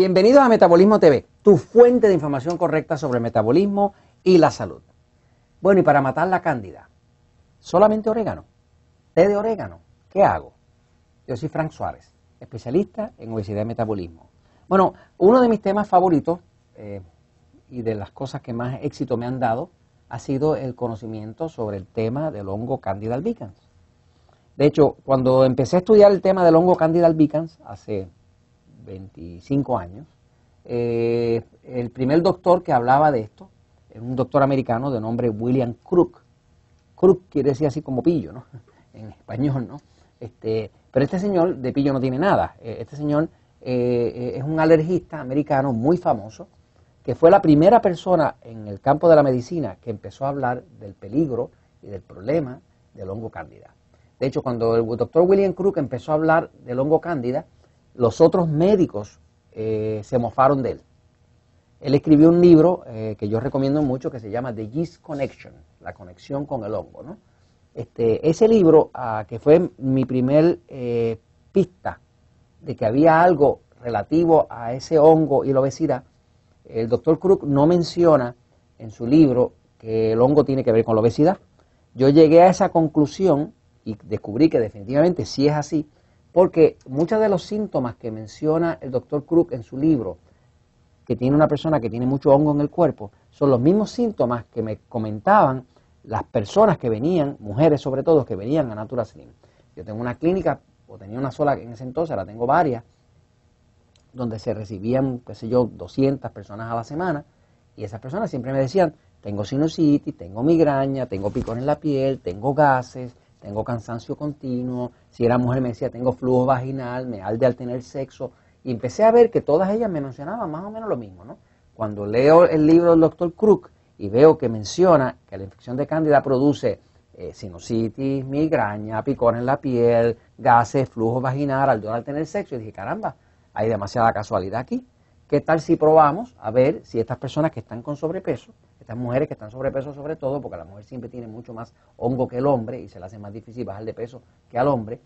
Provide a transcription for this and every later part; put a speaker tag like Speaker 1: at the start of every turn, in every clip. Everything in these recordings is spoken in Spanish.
Speaker 1: Bienvenidos a Metabolismo TV, tu fuente de información correcta sobre el metabolismo y la salud. Bueno, y para matar la cándida, solamente orégano, té de orégano, ¿qué hago? Yo soy Frank Suárez, especialista en obesidad y metabolismo. Bueno, uno de mis temas favoritos eh, y de las cosas que más éxito me han dado ha sido el conocimiento sobre el tema del hongo Candida albicans. De hecho, cuando empecé a estudiar el tema del hongo Candida albicans hace 25 años, eh, el primer doctor que hablaba de esto era un doctor americano de nombre William Crook. Crook quiere decir así como pillo, ¿no? En español, ¿no? Este, pero este señor de pillo no tiene nada. Eh, este señor eh, es un alergista americano muy famoso, que fue la primera persona en el campo de la medicina que empezó a hablar del peligro y del problema del hongo cándida. De hecho, cuando el doctor William Crook empezó a hablar del hongo cándida, los otros médicos eh, se mofaron de él. Él escribió un libro eh, que yo recomiendo mucho que se llama The Yeast Connection, la conexión con el hongo. ¿no? Este, ese libro, ah, que fue mi primer eh, pista de que había algo relativo a ese hongo y la obesidad, el doctor Crook no menciona en su libro que el hongo tiene que ver con la obesidad. Yo llegué a esa conclusión y descubrí que definitivamente sí es así, porque muchos de los síntomas que menciona el doctor Crook en su libro, que tiene una persona que tiene mucho hongo en el cuerpo, son los mismos síntomas que me comentaban las personas que venían, mujeres sobre todo, que venían a Natura Slim. Yo tengo una clínica, o tenía una sola en ese entonces, ahora tengo varias, donde se recibían, qué sé yo, 200 personas a la semana, y esas personas siempre me decían, tengo sinusitis, tengo migraña, tengo picor en la piel, tengo gases, tengo cansancio continuo, si era mujer me decía tengo flujo vaginal, me alde al tener sexo, y empecé a ver que todas ellas me mencionaban más o menos lo mismo, ¿no? Cuando leo el libro del doctor Crook y veo que menciona que la infección de cándida produce eh, sinusitis, migraña, picor en la piel, gases, flujo vaginal, aldol al tener sexo, y dije, caramba, hay demasiada casualidad aquí. ¿Qué tal si probamos a ver si estas personas que están con sobrepeso, estas mujeres que están sobrepeso sobre todo, porque la mujer siempre tiene mucho más hongo que el hombre y se le hace más difícil bajar de peso que al hombre,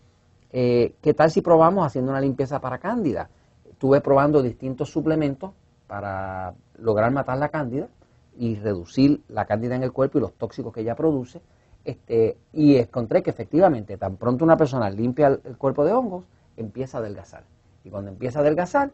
Speaker 1: eh, ¿qué tal si probamos haciendo una limpieza para cándida? Estuve probando distintos suplementos para lograr matar la cándida y reducir la cándida en el cuerpo y los tóxicos que ella produce. Este, y encontré que efectivamente, tan pronto una persona limpia el cuerpo de hongos, empieza a adelgazar. Y cuando empieza a adelgazar,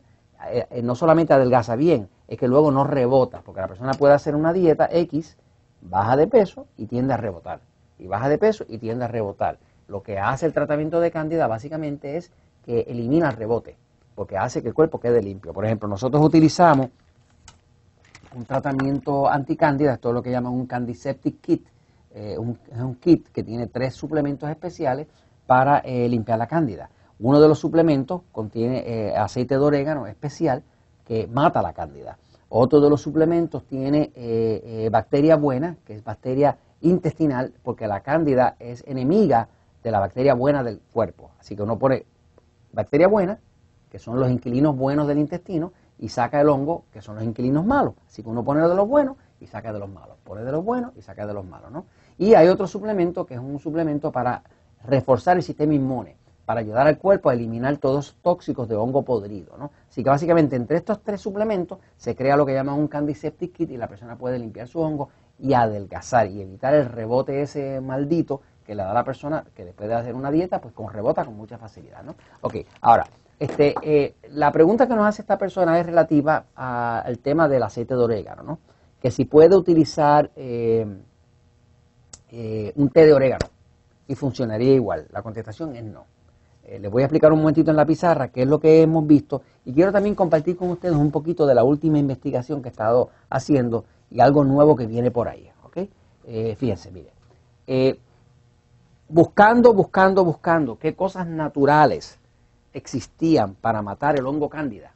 Speaker 1: eh, eh, no solamente adelgaza bien, es que luego no rebota, porque la persona puede hacer una dieta X, baja de peso y tiende a rebotar, y baja de peso y tiende a rebotar. Lo que hace el tratamiento de cándida básicamente es que elimina el rebote, porque hace que el cuerpo quede limpio. Por ejemplo, nosotros utilizamos un tratamiento anticándida, esto es lo que llaman un Candiseptic Kit, eh, es un kit que tiene tres suplementos especiales para limpiar la cándida. Uno de los suplementos contiene eh, aceite de orégano especial que mata la cándida. Otro de los suplementos tiene eh, eh, bacteria buena, que es bacteria intestinal, porque la cándida es enemiga de la bacteria buena del cuerpo. Así que uno pone bacteria buena, que son los inquilinos buenos del intestino, y saca el hongo, que son los inquilinos malos. Así que uno pone de los buenos y saca de los malos. Pone de los buenos y saca de los malos. ¿no? Y hay otro suplemento que es un suplemento para reforzar el sistema inmune para ayudar al cuerpo a eliminar todos los tóxicos de hongo podrido. ¿no? Así que básicamente entre estos tres suplementos se crea lo que llaman un Candiseptic Kit y la persona puede limpiar su hongo y adelgazar y evitar el rebote ese maldito que le da a la persona que después de hacer una dieta, pues con rebota con mucha facilidad. ¿no? Ok, ahora, este, eh, la pregunta que nos hace esta persona es relativa al tema del aceite de orégano, ¿no? que si puede utilizar eh, eh, un té de orégano y funcionaría igual. La contestación es no. Eh, les voy a explicar un momentito en la pizarra qué es lo que hemos visto y quiero también compartir con ustedes un poquito de la última investigación que he estado haciendo y algo nuevo que viene por ahí. Eh, fíjense, mire. Eh, buscando, buscando, buscando qué cosas naturales existían para matar el hongo cándida.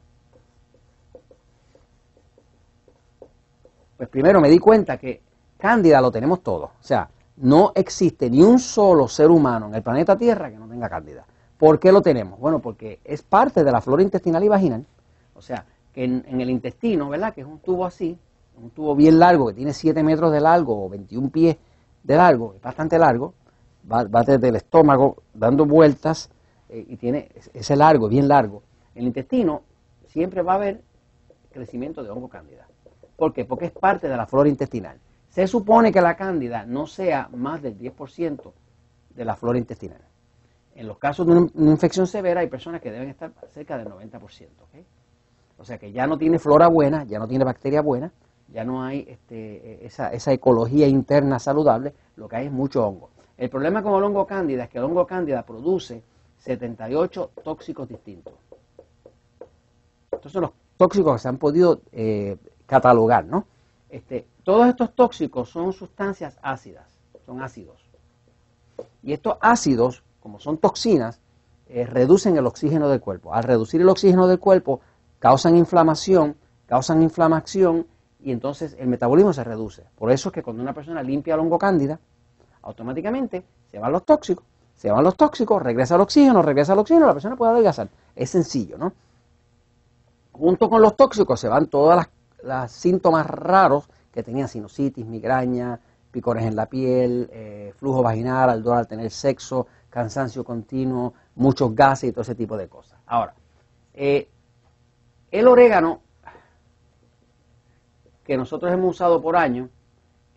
Speaker 1: Pues primero me di cuenta que cándida lo tenemos todo. O sea, no existe ni un solo ser humano en el planeta Tierra que no tenga cándida. ¿Por qué lo tenemos? Bueno, porque es parte de la flora intestinal y vaginal. O sea, que en, el intestino, ¿verdad? Que es un tubo así, un tubo bien largo, que tiene 7 metros de largo o 21 pies de largo, es bastante largo, va, desde el estómago dando vueltas eh, y tiene ese largo, bien largo. El intestino siempre va a haber crecimiento de hongo cándida. ¿Por qué? Porque es parte de la flora intestinal. Se supone que la cándida no sea más del 10% de la flora intestinal. En los casos de una infección severa hay personas que deben estar cerca del 90%. O sea que ya no tiene flora buena, ya no tiene bacteria buena, ya no hay este, esa, esa, ecología interna saludable, lo que hay es mucho hongo. El problema con el hongo cándida es que el hongo cándida produce 78 tóxicos distintos. Estos son los tóxicos que se han podido eh, catalogar, ¿no? Este, todos estos tóxicos son sustancias ácidas, son ácidos. Y estos ácidos, como son toxinas, eh, reducen el oxígeno del cuerpo. Al reducir el oxígeno del cuerpo, causan inflamación, causan inflamación y entonces el metabolismo se reduce. Por eso es que cuando una persona limpia la hongo cándida, automáticamente se van los tóxicos, se van los tóxicos, regresa el oxígeno, regresa el oxígeno, la persona puede adelgazar. Es sencillo, ¿no? Junto con los tóxicos se van todos los síntomas raros que tenían sinusitis, migraña, picores en la piel, eh, flujo vaginal al al tener sexo, cansancio continuo, muchos gases y todo ese tipo de cosas. Ahora, eh, el orégano que nosotros hemos usado por años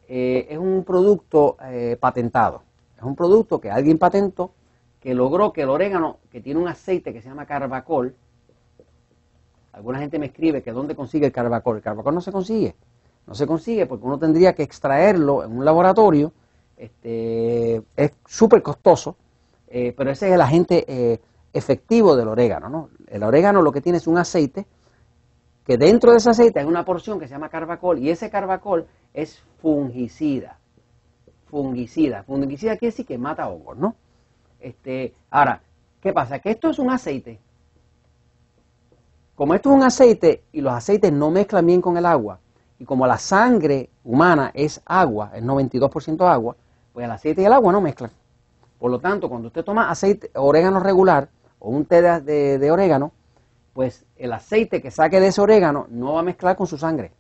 Speaker 1: eh, es un producto patentado. Es un producto que alguien patentó que logró que el orégano, que tiene un aceite que se llama carbacol, alguna gente me escribe que dónde consigue el carbacol. El carbacol no se consigue. No se consigue porque uno tendría que extraerlo en un laboratorio. Este, es súper costoso, eh, pero ese es el agente eh, efectivo del orégano. ¿no? El orégano lo que tiene es un aceite que dentro de ese aceite hay una porción que se llama carbacol y ese carbacol es fungicida. Fungicida. Fungicida quiere decir que mata hongos, ¿no? Este, ahora, ¿qué pasa? Que esto es un aceite como esto es un aceite y los aceites no mezclan bien con el agua, y como la sangre humana es agua, es 92% agua, pues el aceite y el agua no mezclan. Por lo tanto, cuando usted toma aceite, orégano regular o un té de, orégano, pues el aceite que saque de ese orégano no va a mezclar con su sangre,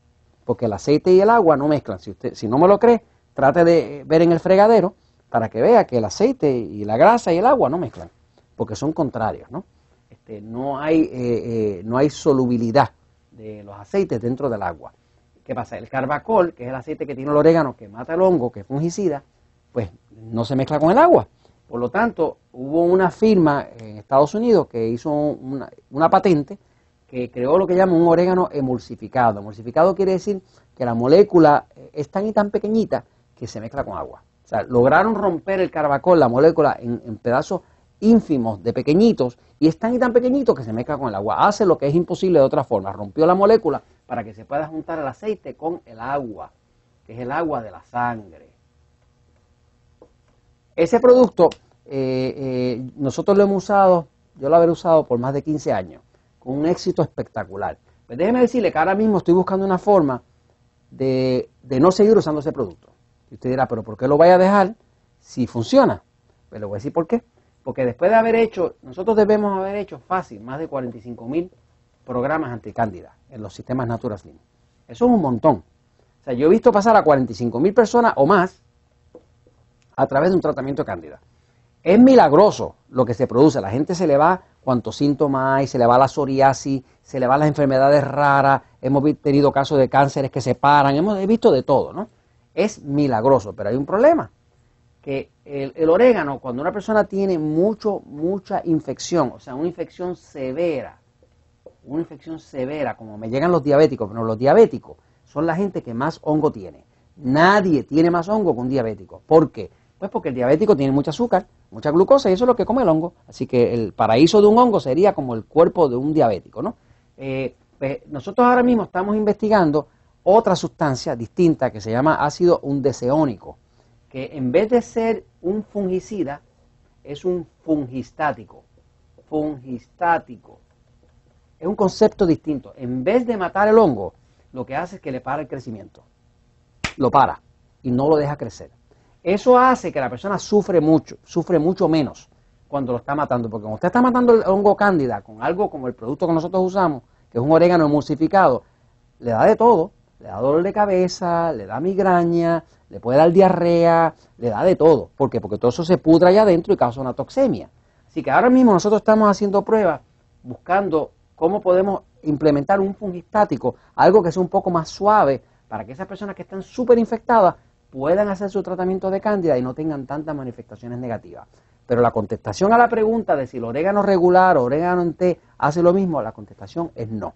Speaker 1: porque el aceite y el agua no mezclan. Si, usted, si no me lo cree, trate de ver en el fregadero para que vea que el aceite y la grasa y el agua no mezclan, porque son contrarios, ¿no? Este, no, hay, eh, eh, no hay solubilidad de los aceites dentro del agua. ¿Qué pasa? El carbacol, que es el aceite que tiene el orégano, que mata el hongo, que es fungicida, pues no se mezcla con el agua. Por lo tanto, hubo una firma en Estados Unidos que hizo una, una patente que creó lo que llama un orégano emulsificado. Emulsificado quiere decir que la molécula es tan y tan pequeñita que se mezcla con agua. O sea, lograron romper el carbacol, la molécula, en, en pedazos ínfimos, de pequeñitos, y es tan y tan pequeñito que se mezcla con el agua. Hace lo que es imposible de otra forma. Rompió la molécula para que se pueda juntar el aceite con el agua, que es el agua de la sangre. Ese producto eh, eh, nosotros lo hemos usado, yo lo habré usado por más de 15 años, con un éxito espectacular. Pues déjeme decirle que ahora mismo estoy buscando una forma de, no seguir usando ese producto. Y usted dirá, pero ¿por qué lo vaya a dejar si funciona? Pues le voy a decir por qué. Porque después de haber hecho, nosotros debemos haber hecho fácil más de 45 mil programas anticándida en los sistemas Natura Slim. Eso es un montón. O sea, yo he visto pasar a 45 mil personas o más a través de un tratamiento cándida. Es milagroso lo que se produce. La gente se le va cuantos síntomas hay, se le va la psoriasis, se le van las enfermedades raras. Hemos tenido casos de cánceres que se paran, hemos visto de todo, ¿no? Es milagroso, pero hay un problema que el, orégano, cuando una persona tiene mucho, mucha infección, o sea, una infección severa, una infección severa, como me llegan los diabéticos, pero los diabéticos son la gente que más hongo tiene. Nadie tiene más hongo que un diabético. ¿Por qué? Pues porque el diabético tiene mucho azúcar, mucha glucosa y eso es lo que come el hongo. Así que el paraíso de un hongo sería como el cuerpo de un diabético, ¿no? Eh, pues nosotros ahora mismo estamos investigando otra sustancia distinta que se llama ácido undeseónico que en vez de ser un fungicida, es un fungistático. Fungistático. Es un concepto distinto. En vez de matar el hongo, lo que hace es que le para el crecimiento. Lo para y no lo deja crecer. Eso hace que la persona sufre mucho, sufre mucho menos cuando lo está matando. Porque cuando usted está matando el hongo cándida con algo como el producto que nosotros usamos, que es un orégano emulsificado, le da de todo. Le da dolor de cabeza, le da migraña, le puede dar diarrea, le da de todo. ¿Por qué? Porque todo eso se pudra allá adentro y causa una toxemia. Así que ahora mismo nosotros estamos haciendo pruebas buscando cómo podemos implementar un fungistático, algo que sea un poco más suave, para que esas personas que están súper infectadas puedan hacer su tratamiento de cándida y no tengan tantas manifestaciones negativas. Pero la contestación a la pregunta de si el orégano regular o orégano en té hace lo mismo, la contestación es no.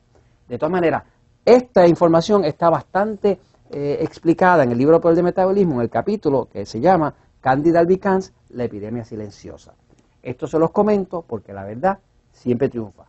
Speaker 1: De todas maneras, esta información está bastante eh, explicada en el libro Poder de Metabolismo, en el capítulo que se llama Candida albicans, la epidemia silenciosa. Esto se los comento porque la verdad siempre triunfa.